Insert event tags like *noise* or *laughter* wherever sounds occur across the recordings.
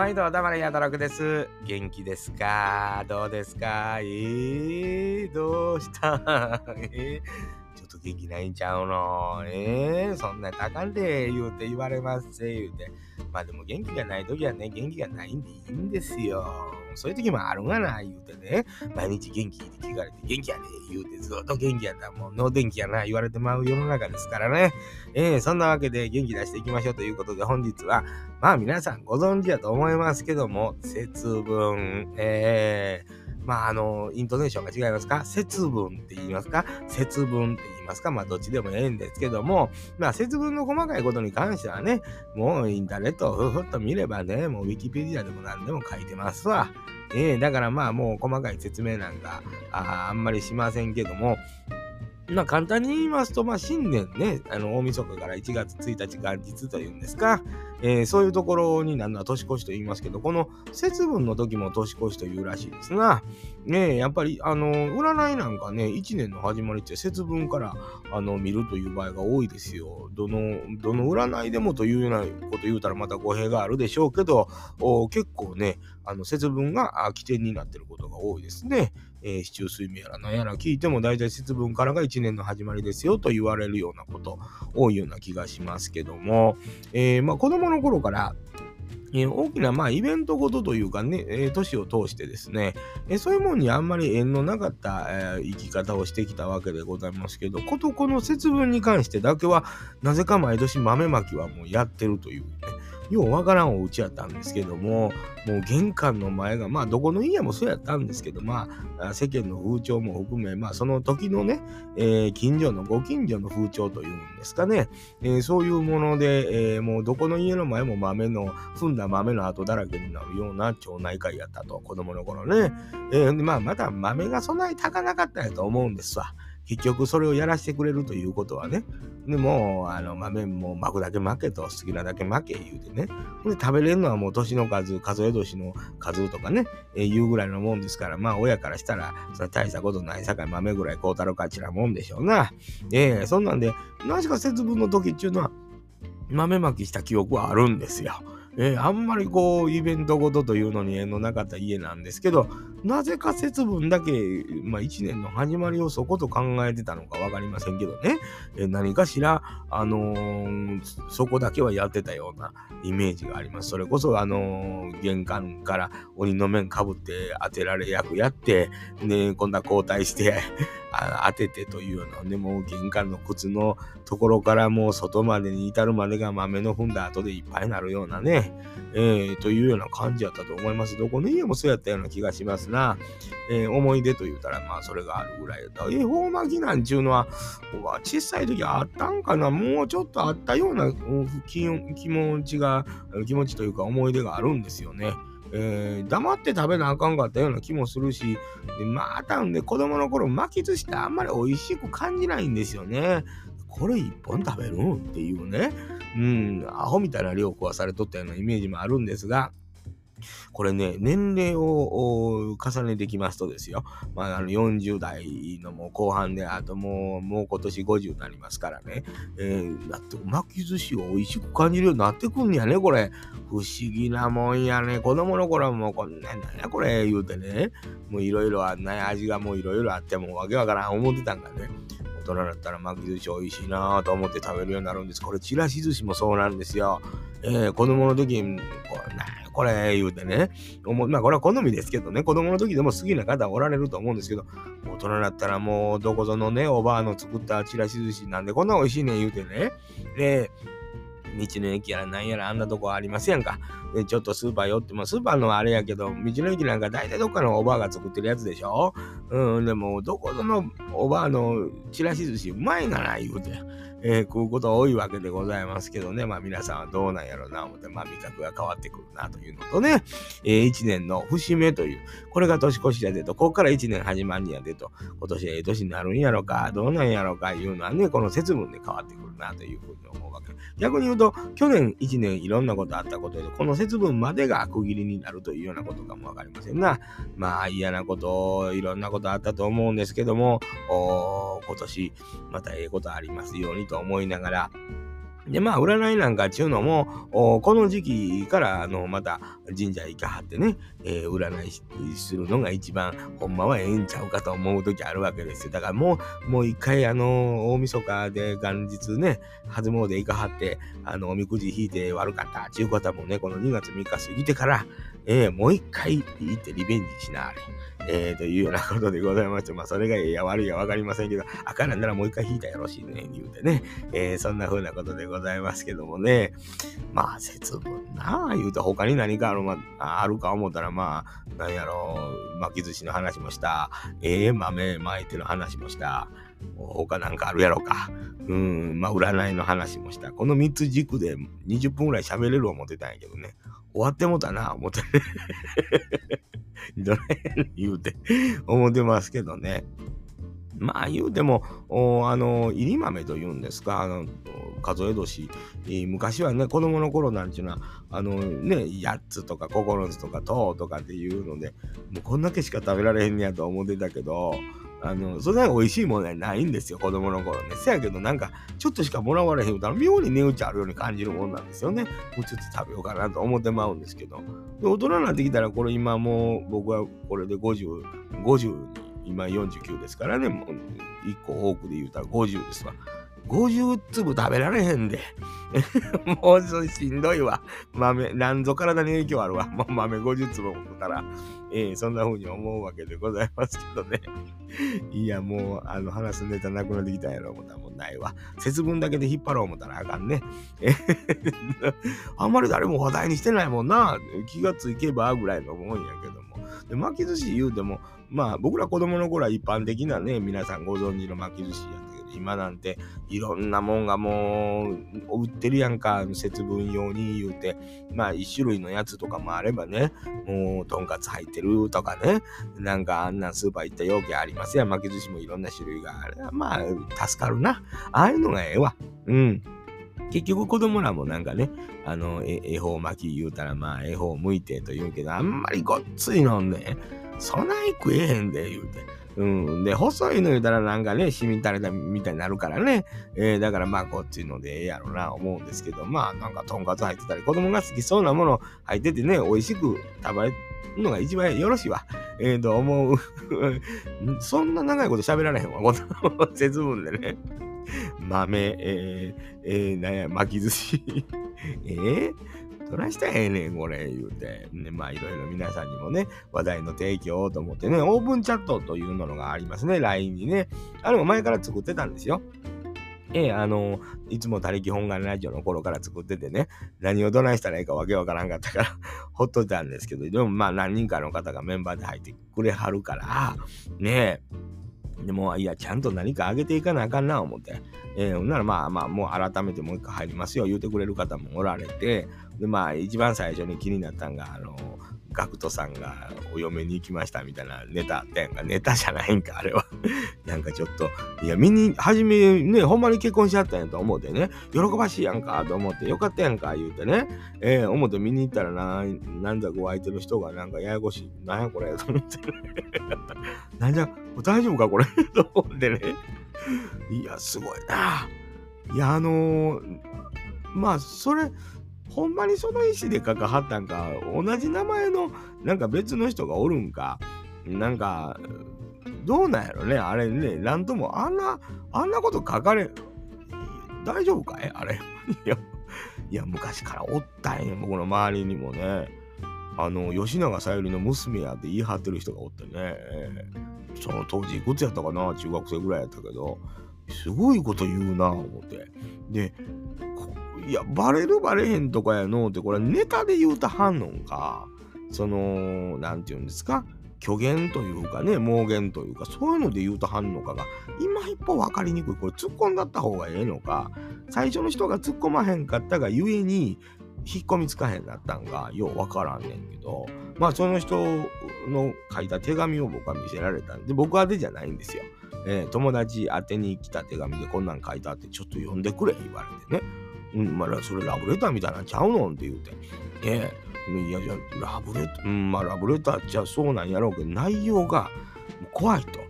毎度黙れやだらくです。元気ですか？どうですか？えー、どうした？えー、ちょっと元気ないんちゃうの？えー、そんなあかんで言うて言われますせ言うて。まあでも元気がない時はね、元気がないんでいいんですよ。そういう時もあるがな、言うてね。毎日元気って聞かれて、元気やで、言うてずっと元気やったらもう脳電気やな、言われてまう世の中ですからね。えー、そんなわけで元気出していきましょうということで本日は、まあ皆さんご存知やと思いますけども、節分、えー、まああの、イントネーションが違いますか？節分って言いますか？節分って言いますか？まあどっちでもええんですけども、まあ節分の細かいことに関してはね、もうインターネットをふふっと見ればね、もうウィキペディアでも何でも書いてますわ。ええだからまあもう細かい説明なんかああんまりしませんけども、まあ簡単に言いますと、まあ新年ね、あの大晦日から1月1日元日というんですか、えー、そういうところになるのは年越しと言いますけど、この節分の時も年越しというらしいですな。ねやっぱり、あの、占いなんかね、1年の始まりって節分からあの見るという場合が多いですよ。どの、どの占いでもというようなこと言うたらまた語弊があるでしょうけど、結構ね、あの節分が起点になってることが多いですね。えー、市中水明やら何やら聞いても大体節分からが1年の始まりですよと言われるようなこと多いような気がしますけども、えー、まあ子供の頃からえー、大きな、まあ、イベントごとというかね、えー、年を通してですね、えー、そういうもんにあんまり縁のなかった、え生き方をしてきたわけでございますけど、ことこの節分に関してだけは、なぜか毎年豆まきはもうやってるというね、ようわからんお家やったんですけども、もう玄関の前が、まあどこの家もそうやったんですけど、まあ世間の風潮も含め、まあその時のね、えー、近所のご近所の風潮というんですかね、えー、そういうもので、えー、もうどこの家の前も豆の、踏んだ豆の跡だらけになるような町内会やったと、子供の頃ね。えー、まあまた豆がそんなに高なかったやと思うんですわ。結局それをやらせてくれるということはね、でもう、あの、豆も巻くだけ巻けと、好きなだけ巻け言うてね。で、食べれるのはもう年の数、数え年の数とかね、えー、言うぐらいのもんですから、まあ親からしたら、そ大したことないさかい豆ぐらい買うたろかちらもんでしょうな。ええー、そんなんで、なぜか節分の時っていうのは、豆まきした記憶はあるんですよ。えー、あんまりこう、イベントごとというのに縁のなかった家なんですけど、なぜか節分だけ、まあ一年の始まりをそこと考えてたのかわかりませんけどね、え、何かしら、あのー、そこだけはやってたようなイメージがあります。それこそ、あの玄関から鬼の面かぶって当てられ役やって、ね、今度は交代して *laughs* あ当ててというような、ね、もう玄関の靴のところからもう外までに至るまでが豆の踏んだ後でいっぱいになるようなね、えー、というような感じやったと思います。どこの家もそうやったような気がしますな。えー、思い出と言うたら、まあそれがあるぐらいだ。恵方巻きなんちゅうのは、小さい時あったんかな？もうちょっとあったような気持ちが、気持ちというか思い出があるんですよね。えー、黙って食べなあかんかったような気もするし、でまたんで子供の頃巻き寿司ってあんまり美味しく感じないんですよね。これ一本食べるん？っていうね。うん、アホみたいな量食わされとったようなイメージもあるんですが、これね、年齢を重ねてきますとですよ、まあ、あの40代のもう後半で、あともう、もう今年50になりますからね、えー、だって巻き寿司を美味しく感じるようになってくんやね、これ。不思議なもんやね。子供の頃はもうこんなんなんやこれ言うてね、もういろいろあんな味がもういろいろあってもわけわからん思ってたんがね。大人だったら巻き寿司美味しいなぁと思って食べるようになるんです。これ、ちらし寿司もそうなんですよ。えー、子供の時に、これ、なこれ言うてね。まあ、これは好みですけどね、子供の時でも好きな方おられると思うんですけど、大人だったらもう、どこぞのね、おばあの作ったちらし寿司なんでこんな美味しいねん言うてね。で、道の駅やらなんやらあんなとこありますやんか。で、ちょっとスーパー寄っても、スーパーのあれやけど、道の駅なんか大体どっかのおばあが作ってるやつでしょうん、でも、どこぞのおばあのちらし寿司うまいがな、言うて。えー、食うこと多いわけでございますけどね、まあ皆さんはどうなんやろうな、思って、まあ味覚が変わってくるなというのとね、えー、1年の節目という、これが年越しやでと、ここから1年始まるんやでと、今年ええ年になるんやろか、どうなんやろか、いうのはね、この節分で変わってくるなというふうに思うわけ。逆に言うと、去年1年いろんなことあったことで、この節分までが区切りになるというようなことかもわかりませんが、まあ嫌なこと、いろんなことあったと思うんですけども、今年またええことありますようにと思いながら、で、まあ、占いなんかちゅうのも、この時期から、あの、また神社行かはってね、えー、占いするのが一番、ほんまはええんちゃうかと思う時あるわけですよ。だからもう、もう一回、あの、大晦日で元日ね、初詣行かはって、あの、おみくじ引いて悪かったちゅう方もね、この2月3日過ぎてから、えー、もう一回行ってリベンジしなあれ。えー、というようなことでございまして、まあ、それがいや悪いやわかりませんけど、あかんなんならもう一回引いたらよろしいね、言うてね、えー、そんな風なことでございますけどもね、まあ、節分なあ、言うて他に何かある,、まあ、あるか思ったら、まあ、なんやろう、巻き寿司の話もした、ええー、豆巻いてる話もした、他なんかあるやろか。うん、まあ、占いの話もした。この3つ軸で20分ぐらい喋れる思ってたんやけどね。終わってもたな、思って。*laughs* どれ言うて、思ってますけどね。まあ言うても、あの、入り豆というんですか、あの、数え年、昔はね、子供の頃なんていうのは、あのね、8つとか9つとか10とかっていうので、もうこんだけしか食べられへんねやと思ってたけど、あの、そんなに美味しいものはないんですよ、子供の頃ね。せやけど、なんか、ちょっとしかもらわれへんから、妙に値打ちあるように感じるもんなんですよね。もうちょっと食べようかなと思ってまうんですけど。で、大人になってきたら、これ今もう、僕はこれで50、50に、今49ですからね、もう、1個多くで言うたら50ですわ。50粒食べられへんで。*laughs* もうしんどいわ。豆、なんぞ体に影響あるわ。もう豆50粒食ったら、えー、そんな風に思うわけでございますけどね。*laughs* いや、もう、あの、話すネタなくなってきたんやろ、思ったらもうないわ。節分だけで引っ張ろう思ったらあかんね。*laughs* あんまり誰も話題にしてないもんな。気がついけばぐらいのもんやけども。で、巻き寿司言うても、まあ、僕ら子供の頃は一般的なね、皆さんご存知の巻き寿司やっ、今なんていろんなもんがもう売ってるやんか、節分用に言うて、まあ一種類のやつとかもあればね、もうとんかつ入ってるとかね、なんかあんなスーパー行った容器ありますや巻き寿司もいろんな種類がある。まあ、助かるな。ああいうのがええわ。うん。結局子供らもなんかね、あの、恵方巻き言うたらまあ恵方向いてと言うけど、あんまりごっついのんね、そない食えへんで言うて。うん。で、細いの言うたらなんかね、しみたれたみたいになるからね。えー、だからまあこっちのでええやろな思うんですけど、まあなんかとんかつ入ってたり、子供が好きそうなもの入っててね、美味しく食べるのが一番よろしいわ。ええー、と思う？*laughs* そんな長いこと喋られへんわ。この節分でね。豆、えー、えー、なんや、巻き寿司。*laughs* えー？取らしたらええねん、これ、言うて。ね、まあ、いろいろ皆さんにもね、話題の提供をと思ってね、オープンチャットというのがありますね、LINE にね。あれも前から作ってたんですよ。ええ、あの、いつも他力本願ラジオの頃から作っててね、何をどないしたらいいかわけわからんかったから *laughs* ほっといたんですけど、でもまあ何人かの方がメンバーで入ってくれはるから、ねえ、でも、いや、ちゃんと何かあげていかなあかんな、思って。えー、ほんならまあまあ、もう改めてもう一回入りますよ、言うてくれる方もおられて、で、まあ、一番最初に気になったんが、あの、ガクトさんがお嫁に行きましたみたいなネタあったやんか。ネタじゃないんか、あれは。*laughs* なんかちょっと、いや、見に、初めね、ほんまに結婚しちゃったんやと思うてね、喜ばしいやんかと思って、よかったやんか言うてね、えー、思って見に行ったらな、なんだこう相手の人がなんかややこしい。なんやこれと思って、*laughs* なんじゃ、大丈夫かこれ？*laughs* と思ってね。いや、すごいな。いや、あのー、まあ、それ、ほんまにその意思で書かはったんか、同じ名前のなんか別の人がおるんか、なんか、どうなんやろね、あれね、なんとも、あんな、あんなこと書かれ、大丈夫かい？あれ。いや、いや、昔からおったんや、僕の周りにもね。あの、吉永小百合の娘やって言い張ってる人がおってね。その当時いくつやったかな？中学生ぐらいやったけど、すごいこと言うな、思って。で、いや、バレるバレへんとかやの？って、これネタで言うた反応か、その、なんて言うんですか、虚言というかね、妄言というか、そういうので言うと反応かが、今一歩分かりにくい。これ突っ込んだった方がええのか、最初の人が突っ込まへんかったがゆえに、引っ込みつかへんなったんが、よう分からんねんけど、まあその人の書いた手紙を僕は見せられたんで、僕宛てじゃないんですよ。えー、友達宛てに来た手紙でこんなん書いたってちょっと読んでくれ言われてね。うん、まあ、それラブレターみたいなんちゃうのって言うて。ええいや、じゃラブレター、うん、まあ、ラブレターじゃそうなんやろうけど、内容が怖いと。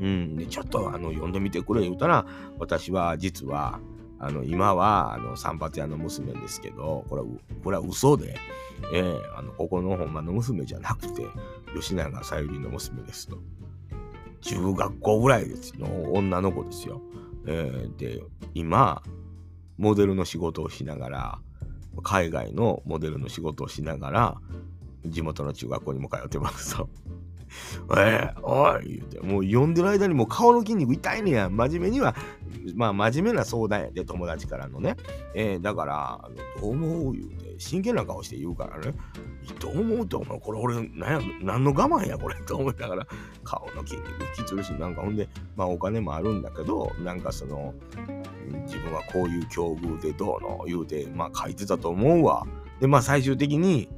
うん、で、ちょっとあの読んでみてくれ言うたら、私は実は、あの今はあの散髪屋の娘ですけどこれはこれは嘘で、えー、あのここのほんまの娘じゃなくて吉永小百合の娘ですと中学校ぐらいですの女の子ですよ、えー、で今モデルの仕事をしながら海外のモデルの仕事をしながら地元の中学校にも通ってますと。*laughs* えー、おい言うて、もう呼んでる間にもう顔の筋肉痛いねや。真面目には、まあ真面目な相談やで、友達からのね。えー、だから、あのどう思う言うて、真剣な顔して言うからね。どう思うって、お前、これ俺、なんや、何の我慢や、これ、と思いながら、顔の筋肉引きつるし、なんかほんで、まあお金もあるんだけど、なんかその、自分はこういう境遇でどうの言うて、まあ書いてたと思うわ。で、まあ最終的に、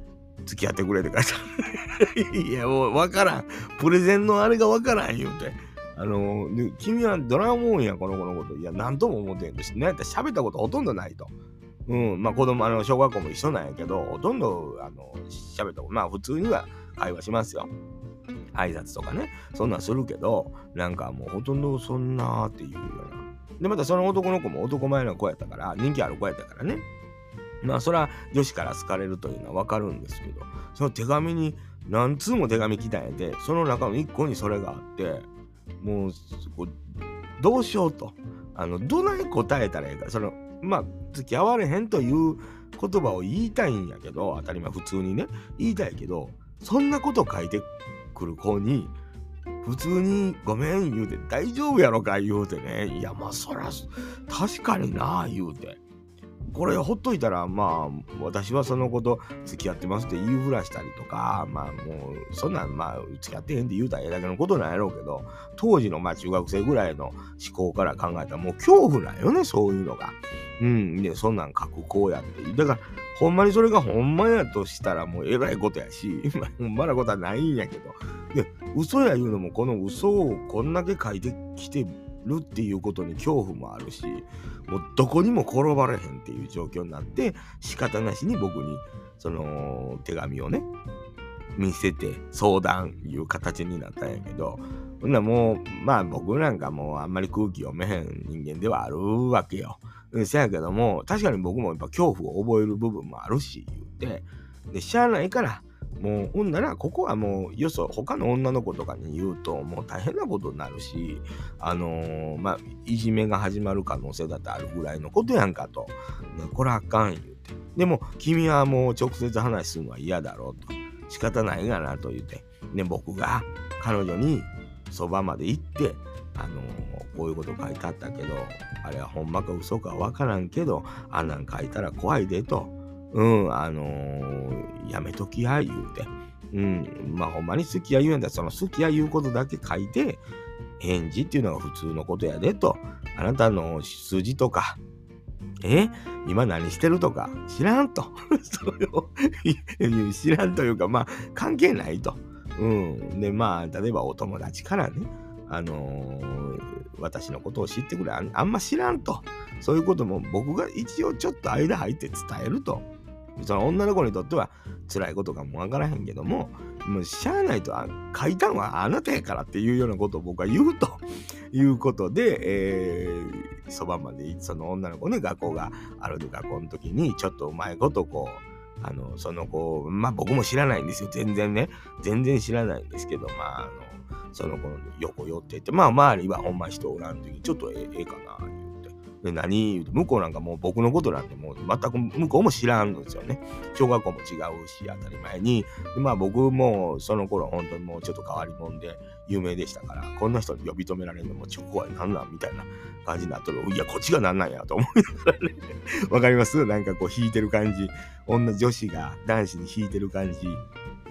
付き合ってくれって書いてある。*laughs* いや、もう分からん。プレゼンのあれが分からん言うて。あの君はドラゴンや、この子のこと。いや、なんとも思ってんですね。喋ったことほとんどないと。うん、まあ子供、あの、小学校も一緒なんやけど、ほとんど、あの、喋ったこと、まあ普通には会話しますよ。挨拶とかね。そんなんするけど、なんかもうほとんどそんなっていうような。で、またその男の子も男前の子やったから、人気ある子やったからね。まあそれは女子から好かれるというのはわかるんですけどその手紙に何通も手紙来たんやでその中の1個にそれがあってもうどうしようと。あのどない答えたらいいか。そのまあ付き合われへんという言葉を言いたいんやけど当たり前普通にね。言いたいけどそんなこと書いてくる子に普通にごめん言うて大丈夫やろか言うてね。いやまあそら確かにな言うて。これほっといたらまあ私はその子と付き合ってますって言いふらしたりとかまあもうそんなんまあ付き合ってへんって言うたらええだけのことなんやろうけど当時のまあ中学生ぐらいの思考から考えたらもう恐怖なんよねそういうのが。うん、でそんなん書くこうやってだからほんまにそれがほんまやとしたらもうえらいことやし *laughs* ほんまなことはないんやけどで嘘や言うのもこの嘘をこんだけ書いてきてるっていうことに恐怖もあるしもうどこにも転ばれへんっていう状況になって仕方なしに僕にその手紙をね見せて相談いう形になったんやけどほんなもうまあ僕なんかもうあんまり空気読めへん人間ではあるわけよ。せやけども確かに僕もやっぱ恐怖を覚える部分もあるし言うてでしゃあないからもうほんならここはもうよそ他の女の子とかに言うともう大変なことになるしあのー、まあいじめが始まる可能性だってあるぐらいのことやんかと、ね、これあかん言うて。でも君はもう直接話するのは嫌だろうと。仕方ないがなと言って、ね、僕が彼女にそばまで行ってあのー、こういうこと書いてあったけどあれはほんまか嘘かわからんけどあんなん書いたら怖いでと。うん、あのー、やめときや、言うて。うん、まあほんまに好きや言うんだその好きや言うことだけ書いて、返事っていうのが普通のことやでと。あなたの数字とか、え？今何してるとか知らんと。*laughs* それを知らんというか、まあ関係ないと。うん。で、まあ、例えばお友達からね、あのー、私のことを知ってくれあんま知らんと。そういうことも僕が一応ちょっと間入って伝えると。その女の子にとっては辛いことかもわからへんけども、もうしゃあないと、あ書いたんはあなたやからっていうようなことを僕は言うということで、えー、そばまでその女の子ね、学校がある学校の時に、ちょっとうまいことこう、あの、その子、まあ僕も知らないんですよ。全然ね。全然知らないんですけど、まあ、あの、その子の横寄ってて、まあ周りはほんま人おらん時に、ちょっとええかな、で、何？向こうなんかもう僕のことなんてもう全く向こうも知らんのですよね。小学校も違うし、当たり前に。でまあ僕もその頃本当にもうちょっと変わり者で有名でしたから、こんな人に呼び止められるのもちょっと怖い、なんなん？みたいな感じになっとる。いや、こっちがなんなんやと思いながらね。*laughs* わかります？なんかこう弾いてる感じ。女女子が男子に弾いてる感じ。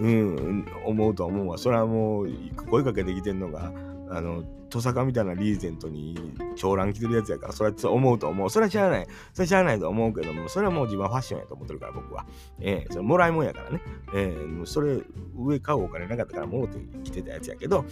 うん、思うと思うわ。それはもう声かけてきてんのが、あの、トサカみたいなリーゼントに長蘭着てるやつやから、それは思うと思う。それは知らない。それは知らないと思うけども、それはもう自分はファッションやと思ってるから、僕は。ええー、それもらいもんやからね。ええー、それ、上買うお金なかったからもうて着てたやつやけど、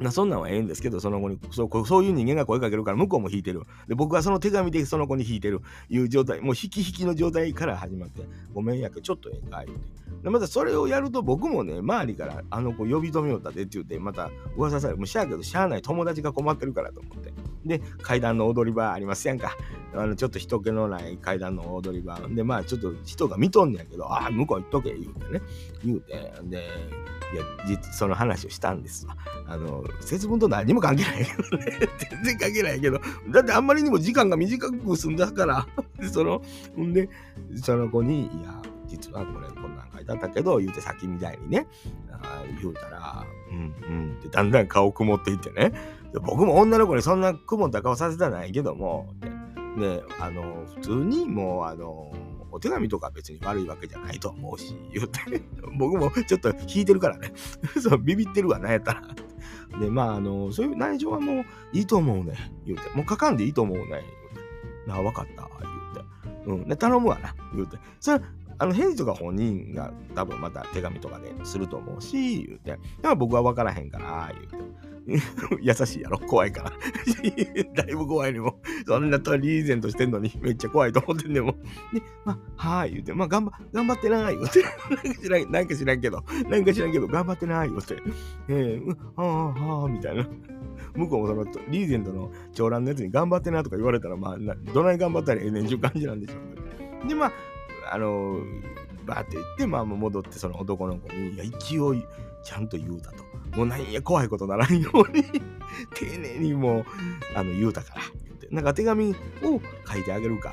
まあ、そんなんはええんですけど、その子にそうそういう人間が声かけるから向こうも引いてる。で、僕はその手紙でその子に引いてるいう状態、もう引き引きの状態から始まって、ごめんやけど、ちょっとええか言うて。でまたそれをやると僕もね、周りからあの子呼び止めよったでって言って、また噂され。もうしゃあけど、しゃあない友達が困ってるからと思って。で、階段の踊り場ありますやんか。あのちょっと人気のない階段の踊り場でまあちょっと人が見とんねやけどああ向こう行っとけ言うてね言うてでいやその話をしたんですわあの節分と何も関係ないけどね。全然関係ないけど。だってあんまりにも時間が短く済んだから。*laughs* そのほんでその子に「いや実はこれこんなん書いてあったけど言うて先みたいにね。あ言うたら「うんうん」ってだんだん顔曇っていってね。僕も女の子にそんな曇った顔させたないけどもであの普通にもうあのお手紙とか別に悪いわけじゃないと思うし言うて僕もちょっと引いてるからね。*laughs* そうビビってるわなんやったら。でまああのそういう内情はもういいと思うね言うて。もう書かんでいいと思うね言うて。なあ分かった言うて。うん。で頼むわな言うて。それあの返事とか本人が多分また手紙とかですると思うし、言うて。だから僕は分からへんから、言うて。*laughs* 優しいやろ？怖いから。*laughs* だいぶ怖いねも。そんなとリーゼントしてんのにめっちゃ怖いと思ってんねも。で、まあ、はい言うて、まあ、頑張、頑張ってなー言うて。なんか知らん、なんか知らんけど、なんか知らんけど、頑張ってなー言うて。えー、はあはあみたいな。向こうもそのリーゼントの長蘭のやつに頑張ってなとか言われたら、まあ、どない頑張ったらええねんちゅう感じなんでしょうけど。で、まあ、あのー、バーって言って、まあ、戻ってその男の子に、いや、勢いちゃんと言うたと。もうなんや怖いことならんように丁寧にもう、あの、言うたから、言って。なんか手紙を書いてあげるか。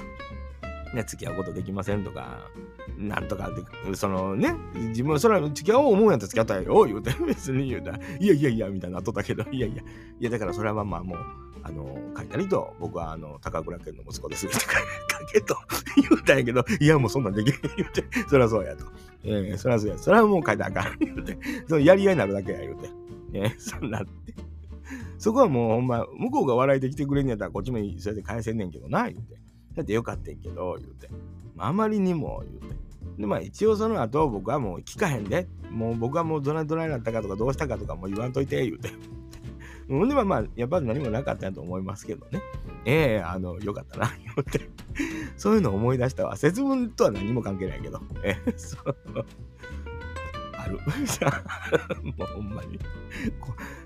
ね、付き合うことできませんとか、なんとかで、そのね、自分はそれは付き合おう思うんやったら付き合ったらよ、言うて、別に言うたら、いやいやいや、みたいな後だけど、いやいや、いや、だからそれはまあもう、あの、書いたりと、僕はあの、高倉健の息子ですとか、書けと言うたんやけど、いや、もうそんなんできへん言うて、そりゃそうやと。えー、そりゃそうや。それはもう書いたらあかん言うて、そのやり合いになるだけや言うて。ええー、そんなって。そこはもうほんま、向こうが笑いで来てくれんやったらこっちもそれで返せんねんけどな、言うて。だってよかったんけど、言うて。あまりにも、言うて。で、まあ一応その後僕はもう聞かへんで。もう僕はもうどないどないなったかとかどうしたかとかも言わんといて、言うて。うん、でまあ、やっぱり何もなかったと思いますけどね。ええー、あの、よかったな、言って。*laughs* そういうのを思い出したわ。節分とは何も関係ないけど。えー、そう。*laughs* ある。*laughs* もうほんまに。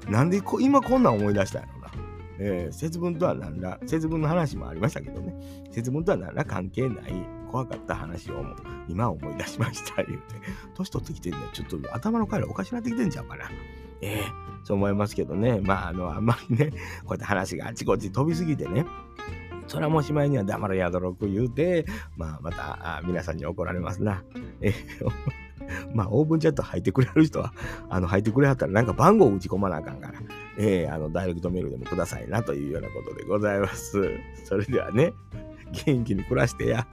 なんでこ今こんなん思い出したんやろな。えー、節分とは何ら、節分の話もありましたけどね。節分とは何ら関係ない怖かった話を今思い出しました、言うて。年取ってきてんね、ちょっと頭の回路おかしなってきてんちゃうかな。ええ、そう思いますけどね。まあ、あの、あんまりね、こうやって話があちこち飛びすぎてね。それはもうしまいには黙るやどろく言うて、まあ、また皆さんに怒られますな。えー、*laughs* まあ、オープンチャット入ってくれる人は、あの、入ってくれはったらなんか番号打ち込まなあかんから、えー、あの、ダイレクトメールでもくださいなというようなことでございます。それではね、元気に暮らしてや。